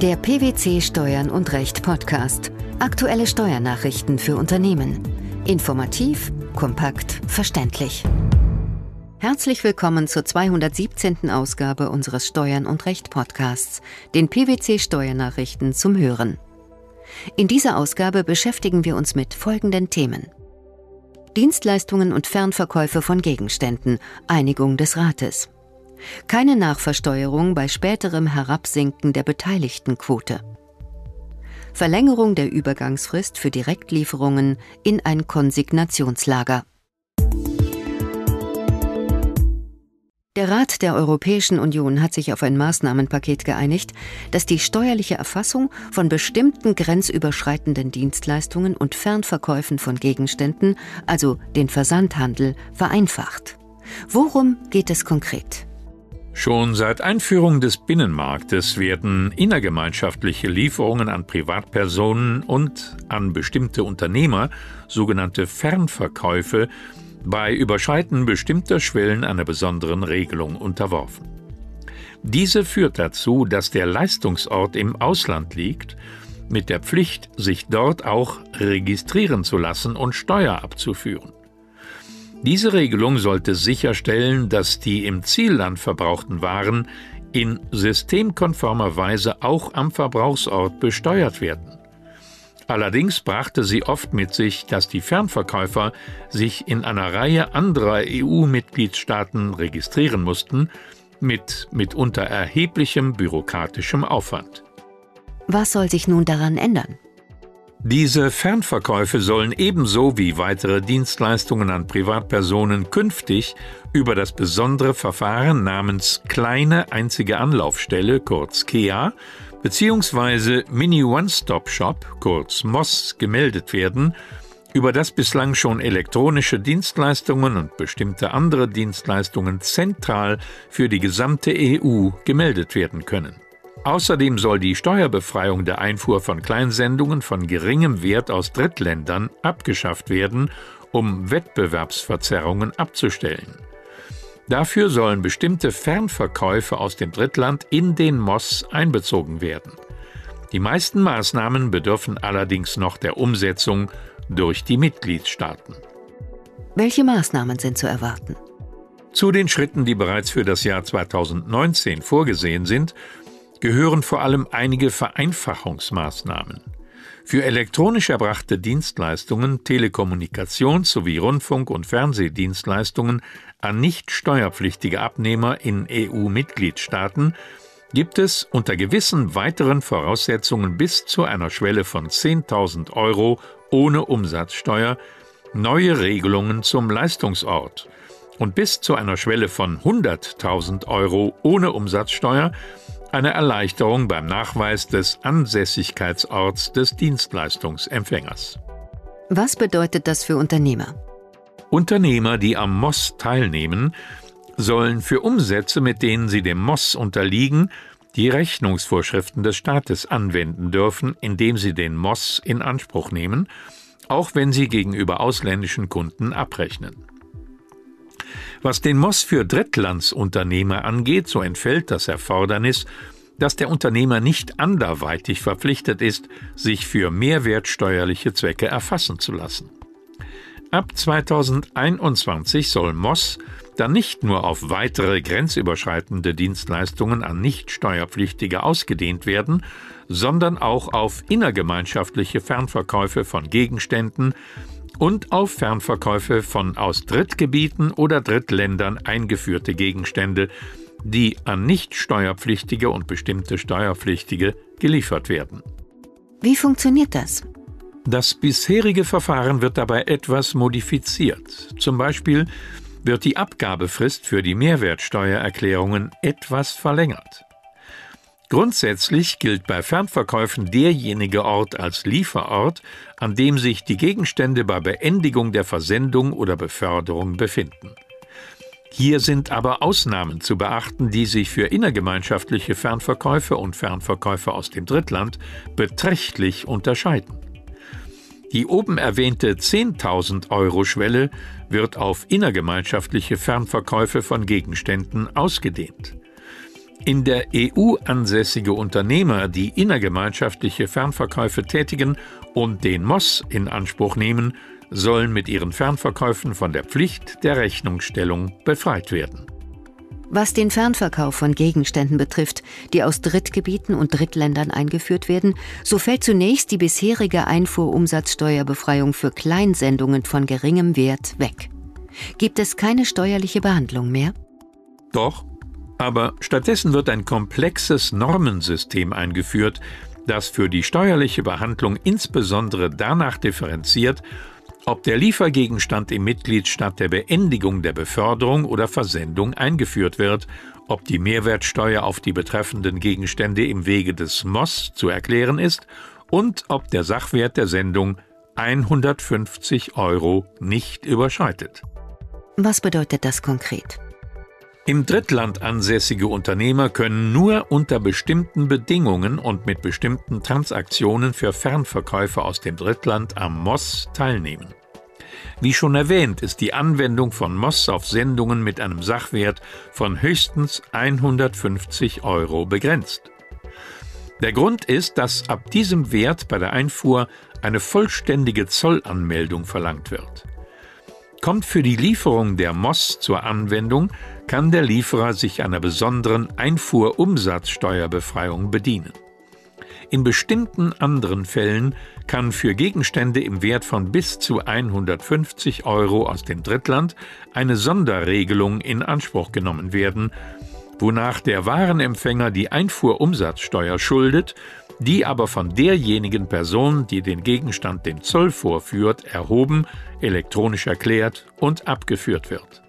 Der PwC Steuern und Recht Podcast. Aktuelle Steuernachrichten für Unternehmen. Informativ, kompakt, verständlich. Herzlich willkommen zur 217. Ausgabe unseres Steuern und Recht Podcasts, den PwC Steuernachrichten zum Hören. In dieser Ausgabe beschäftigen wir uns mit folgenden Themen. Dienstleistungen und Fernverkäufe von Gegenständen, Einigung des Rates. Keine Nachversteuerung bei späterem Herabsinken der Beteiligtenquote. Verlängerung der Übergangsfrist für Direktlieferungen in ein Konsignationslager. Der Rat der Europäischen Union hat sich auf ein Maßnahmenpaket geeinigt, das die steuerliche Erfassung von bestimmten grenzüberschreitenden Dienstleistungen und Fernverkäufen von Gegenständen, also den Versandhandel, vereinfacht. Worum geht es konkret? Schon seit Einführung des Binnenmarktes werden innergemeinschaftliche Lieferungen an Privatpersonen und an bestimmte Unternehmer, sogenannte Fernverkäufe, bei Überschreiten bestimmter Schwellen einer besonderen Regelung unterworfen. Diese führt dazu, dass der Leistungsort im Ausland liegt, mit der Pflicht, sich dort auch registrieren zu lassen und Steuer abzuführen. Diese Regelung sollte sicherstellen, dass die im Zielland verbrauchten Waren in systemkonformer Weise auch am Verbrauchsort besteuert werden. Allerdings brachte sie oft mit sich, dass die Fernverkäufer sich in einer Reihe anderer EU-Mitgliedstaaten registrieren mussten, mit mitunter erheblichem bürokratischem Aufwand. Was soll sich nun daran ändern? Diese Fernverkäufe sollen ebenso wie weitere Dienstleistungen an Privatpersonen künftig über das besondere Verfahren namens Kleine Einzige Anlaufstelle, kurz KEA, bzw. Mini One-Stop-Shop, kurz MOS, gemeldet werden, über das bislang schon elektronische Dienstleistungen und bestimmte andere Dienstleistungen zentral für die gesamte EU gemeldet werden können. Außerdem soll die Steuerbefreiung der Einfuhr von Kleinsendungen von geringem Wert aus Drittländern abgeschafft werden, um Wettbewerbsverzerrungen abzustellen. Dafür sollen bestimmte Fernverkäufe aus dem Drittland in den MOS einbezogen werden. Die meisten Maßnahmen bedürfen allerdings noch der Umsetzung durch die Mitgliedstaaten. Welche Maßnahmen sind zu erwarten? Zu den Schritten, die bereits für das Jahr 2019 vorgesehen sind, gehören vor allem einige Vereinfachungsmaßnahmen. Für elektronisch erbrachte Dienstleistungen, Telekommunikations- sowie Rundfunk- und Fernsehdienstleistungen an nicht steuerpflichtige Abnehmer in EU-Mitgliedstaaten gibt es unter gewissen weiteren Voraussetzungen bis zu einer Schwelle von 10.000 Euro ohne Umsatzsteuer neue Regelungen zum Leistungsort und bis zu einer Schwelle von 100.000 Euro ohne Umsatzsteuer eine Erleichterung beim Nachweis des Ansässigkeitsorts des Dienstleistungsempfängers. Was bedeutet das für Unternehmer? Unternehmer, die am MOS teilnehmen, sollen für Umsätze, mit denen sie dem MOS unterliegen, die Rechnungsvorschriften des Staates anwenden dürfen, indem sie den MOS in Anspruch nehmen, auch wenn sie gegenüber ausländischen Kunden abrechnen. Was den MOS für Drittlandsunternehmer angeht, so entfällt das Erfordernis, dass der Unternehmer nicht anderweitig verpflichtet ist, sich für mehrwertsteuerliche Zwecke erfassen zu lassen. Ab 2021 soll MOS dann nicht nur auf weitere grenzüberschreitende Dienstleistungen an Nichtsteuerpflichtige ausgedehnt werden, sondern auch auf innergemeinschaftliche Fernverkäufe von Gegenständen, und auf Fernverkäufe von aus Drittgebieten oder Drittländern eingeführte Gegenstände, die an nicht steuerpflichtige und bestimmte Steuerpflichtige geliefert werden. Wie funktioniert das? Das bisherige Verfahren wird dabei etwas modifiziert. Zum Beispiel wird die Abgabefrist für die Mehrwertsteuererklärungen etwas verlängert. Grundsätzlich gilt bei Fernverkäufen derjenige Ort als Lieferort, an dem sich die Gegenstände bei Beendigung der Versendung oder Beförderung befinden. Hier sind aber Ausnahmen zu beachten, die sich für innergemeinschaftliche Fernverkäufe und Fernverkäufe aus dem Drittland beträchtlich unterscheiden. Die oben erwähnte 10.000 Euro Schwelle wird auf innergemeinschaftliche Fernverkäufe von Gegenständen ausgedehnt. In der EU ansässige Unternehmer, die innergemeinschaftliche Fernverkäufe tätigen und den MOS in Anspruch nehmen, sollen mit ihren Fernverkäufen von der Pflicht der Rechnungsstellung befreit werden. Was den Fernverkauf von Gegenständen betrifft, die aus Drittgebieten und Drittländern eingeführt werden, so fällt zunächst die bisherige Einfuhrumsatzsteuerbefreiung für Kleinsendungen von geringem Wert weg. Gibt es keine steuerliche Behandlung mehr? Doch, aber stattdessen wird ein komplexes Normensystem eingeführt, das für die steuerliche Behandlung insbesondere danach differenziert, ob der Liefergegenstand im Mitgliedstaat der Beendigung der Beförderung oder Versendung eingeführt wird, ob die Mehrwertsteuer auf die betreffenden Gegenstände im Wege des MOS zu erklären ist und ob der Sachwert der Sendung 150 Euro nicht überschreitet. Was bedeutet das konkret? Im Drittland ansässige Unternehmer können nur unter bestimmten Bedingungen und mit bestimmten Transaktionen für Fernverkäufe aus dem Drittland am MOS teilnehmen. Wie schon erwähnt, ist die Anwendung von MOS auf Sendungen mit einem Sachwert von höchstens 150 Euro begrenzt. Der Grund ist, dass ab diesem Wert bei der Einfuhr eine vollständige Zollanmeldung verlangt wird. Kommt für die Lieferung der MOS zur Anwendung, kann der Lieferer sich einer besonderen Einfuhrumsatzsteuerbefreiung bedienen. In bestimmten anderen Fällen kann für Gegenstände im Wert von bis zu 150 Euro aus dem Drittland eine Sonderregelung in Anspruch genommen werden, wonach der Warenempfänger die Einfuhrumsatzsteuer schuldet, die aber von derjenigen Person, die den Gegenstand dem Zoll vorführt, erhoben, elektronisch erklärt und abgeführt wird.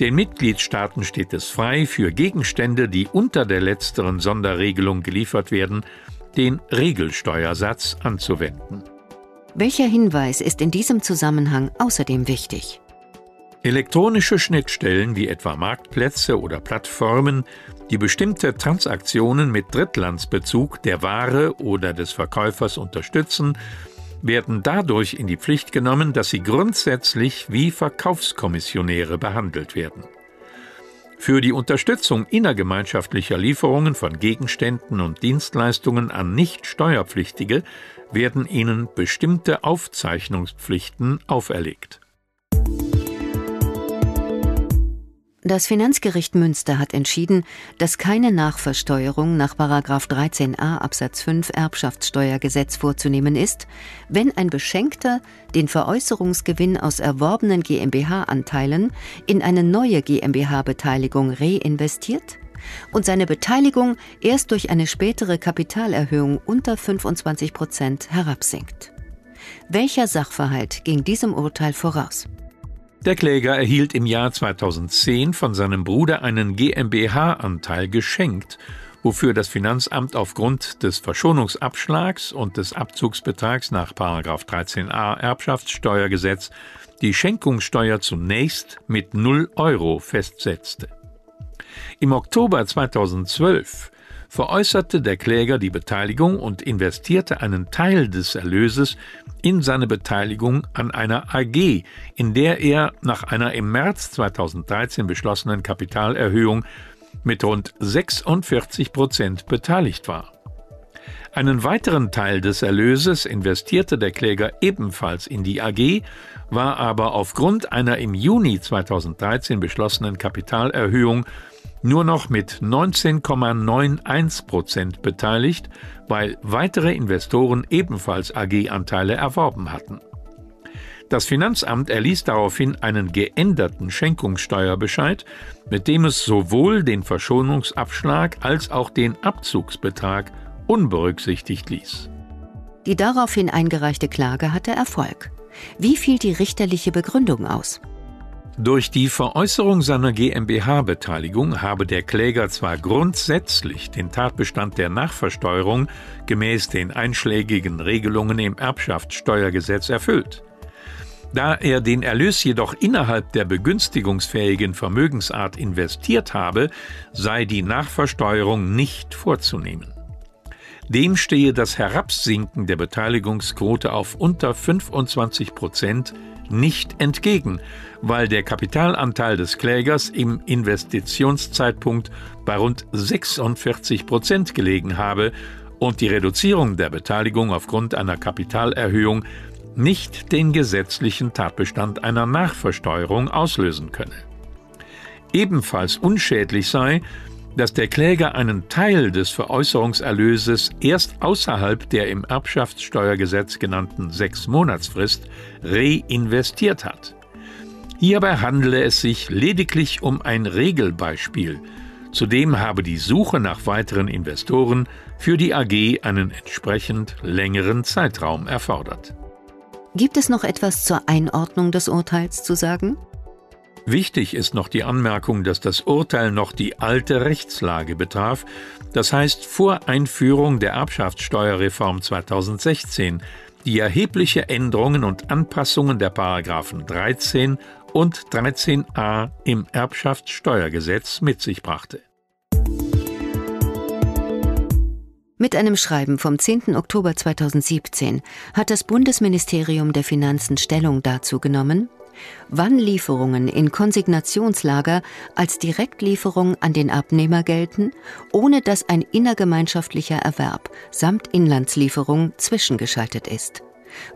Den Mitgliedstaaten steht es frei, für Gegenstände, die unter der letzteren Sonderregelung geliefert werden, den Regelsteuersatz anzuwenden. Welcher Hinweis ist in diesem Zusammenhang außerdem wichtig? Elektronische Schnittstellen wie etwa Marktplätze oder Plattformen, die bestimmte Transaktionen mit Drittlandsbezug der Ware oder des Verkäufers unterstützen, werden dadurch in die Pflicht genommen, dass sie grundsätzlich wie Verkaufskommissionäre behandelt werden. Für die Unterstützung innergemeinschaftlicher Lieferungen von Gegenständen und Dienstleistungen an Nicht-Steuerpflichtige werden ihnen bestimmte Aufzeichnungspflichten auferlegt. Das Finanzgericht Münster hat entschieden, dass keine Nachversteuerung nach 13a Absatz 5 Erbschaftssteuergesetz vorzunehmen ist, wenn ein Beschenkter den Veräußerungsgewinn aus erworbenen GmbH-Anteilen in eine neue GmbH-Beteiligung reinvestiert und seine Beteiligung erst durch eine spätere Kapitalerhöhung unter 25 Prozent herabsinkt. Welcher Sachverhalt ging diesem Urteil voraus? Der Kläger erhielt im Jahr 2010 von seinem Bruder einen GmbH-Anteil geschenkt, wofür das Finanzamt aufgrund des Verschonungsabschlags und des Abzugsbetrags nach 13a Erbschaftssteuergesetz die Schenkungssteuer zunächst mit 0 Euro festsetzte. Im Oktober 2012 veräußerte der Kläger die Beteiligung und investierte einen Teil des Erlöses in seine Beteiligung an einer AG, in der er nach einer im März 2013 beschlossenen Kapitalerhöhung mit rund 46 Prozent beteiligt war. Einen weiteren Teil des Erlöses investierte der Kläger ebenfalls in die AG, war aber aufgrund einer im Juni 2013 beschlossenen Kapitalerhöhung nur noch mit 19,91 Prozent beteiligt, weil weitere Investoren ebenfalls AG-Anteile erworben hatten. Das Finanzamt erließ daraufhin einen geänderten Schenkungssteuerbescheid, mit dem es sowohl den Verschonungsabschlag als auch den Abzugsbetrag unberücksichtigt ließ. Die daraufhin eingereichte Klage hatte Erfolg. Wie fiel die richterliche Begründung aus? Durch die Veräußerung seiner GmbH-Beteiligung habe der Kläger zwar grundsätzlich den Tatbestand der Nachversteuerung gemäß den einschlägigen Regelungen im Erbschaftssteuergesetz erfüllt. Da er den Erlös jedoch innerhalb der begünstigungsfähigen Vermögensart investiert habe, sei die Nachversteuerung nicht vorzunehmen. Dem stehe das Herabsinken der Beteiligungsquote auf unter 25 Prozent nicht entgegen, weil der Kapitalanteil des Klägers im Investitionszeitpunkt bei rund 46 Prozent gelegen habe und die Reduzierung der Beteiligung aufgrund einer Kapitalerhöhung nicht den gesetzlichen Tatbestand einer Nachversteuerung auslösen könne. Ebenfalls unschädlich sei, dass der Kläger einen Teil des Veräußerungserlöses erst außerhalb der im Erbschaftssteuergesetz genannten Sechs-Monatsfrist reinvestiert hat. Hierbei handele es sich lediglich um ein Regelbeispiel. Zudem habe die Suche nach weiteren Investoren für die AG einen entsprechend längeren Zeitraum erfordert. Gibt es noch etwas zur Einordnung des Urteils zu sagen? Wichtig ist noch die Anmerkung, dass das Urteil noch die alte Rechtslage betraf, das heißt vor Einführung der Erbschaftssteuerreform 2016, die erhebliche Änderungen und Anpassungen der Paragraphen 13 und 13a im Erbschaftssteuergesetz mit sich brachte. Mit einem Schreiben vom 10. Oktober 2017 hat das Bundesministerium der Finanzen Stellung dazu genommen, wann Lieferungen in Konsignationslager als Direktlieferung an den Abnehmer gelten, ohne dass ein innergemeinschaftlicher Erwerb samt Inlandslieferung zwischengeschaltet ist.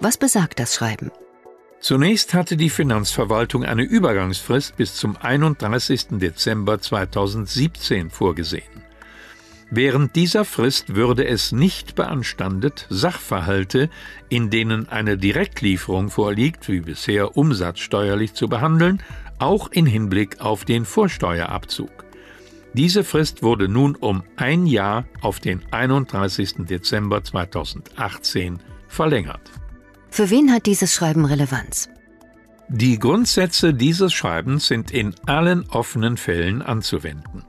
Was besagt das Schreiben? Zunächst hatte die Finanzverwaltung eine Übergangsfrist bis zum 31. Dezember 2017 vorgesehen. Während dieser Frist würde es nicht beanstandet, Sachverhalte, in denen eine Direktlieferung vorliegt, wie bisher umsatzsteuerlich zu behandeln, auch in Hinblick auf den Vorsteuerabzug. Diese Frist wurde nun um ein Jahr auf den 31. Dezember 2018 verlängert. Für wen hat dieses Schreiben Relevanz? Die Grundsätze dieses Schreibens sind in allen offenen Fällen anzuwenden.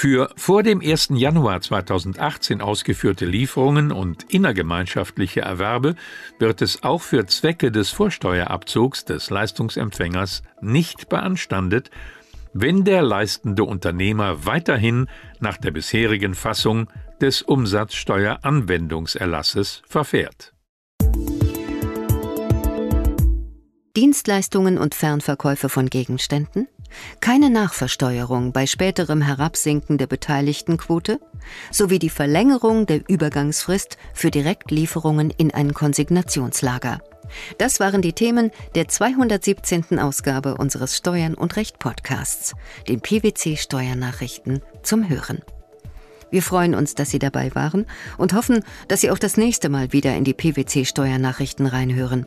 Für vor dem 1. Januar 2018 ausgeführte Lieferungen und innergemeinschaftliche Erwerbe wird es auch für Zwecke des Vorsteuerabzugs des Leistungsempfängers nicht beanstandet, wenn der leistende Unternehmer weiterhin nach der bisherigen Fassung des Umsatzsteueranwendungserlasses verfährt. Dienstleistungen und Fernverkäufe von Gegenständen keine Nachversteuerung bei späterem Herabsinken der Beteiligtenquote sowie die Verlängerung der Übergangsfrist für Direktlieferungen in ein Konsignationslager. Das waren die Themen der 217. Ausgabe unseres Steuern und Recht Podcasts, den PwC Steuernachrichten zum Hören. Wir freuen uns, dass Sie dabei waren und hoffen, dass Sie auch das nächste Mal wieder in die PwC Steuernachrichten reinhören.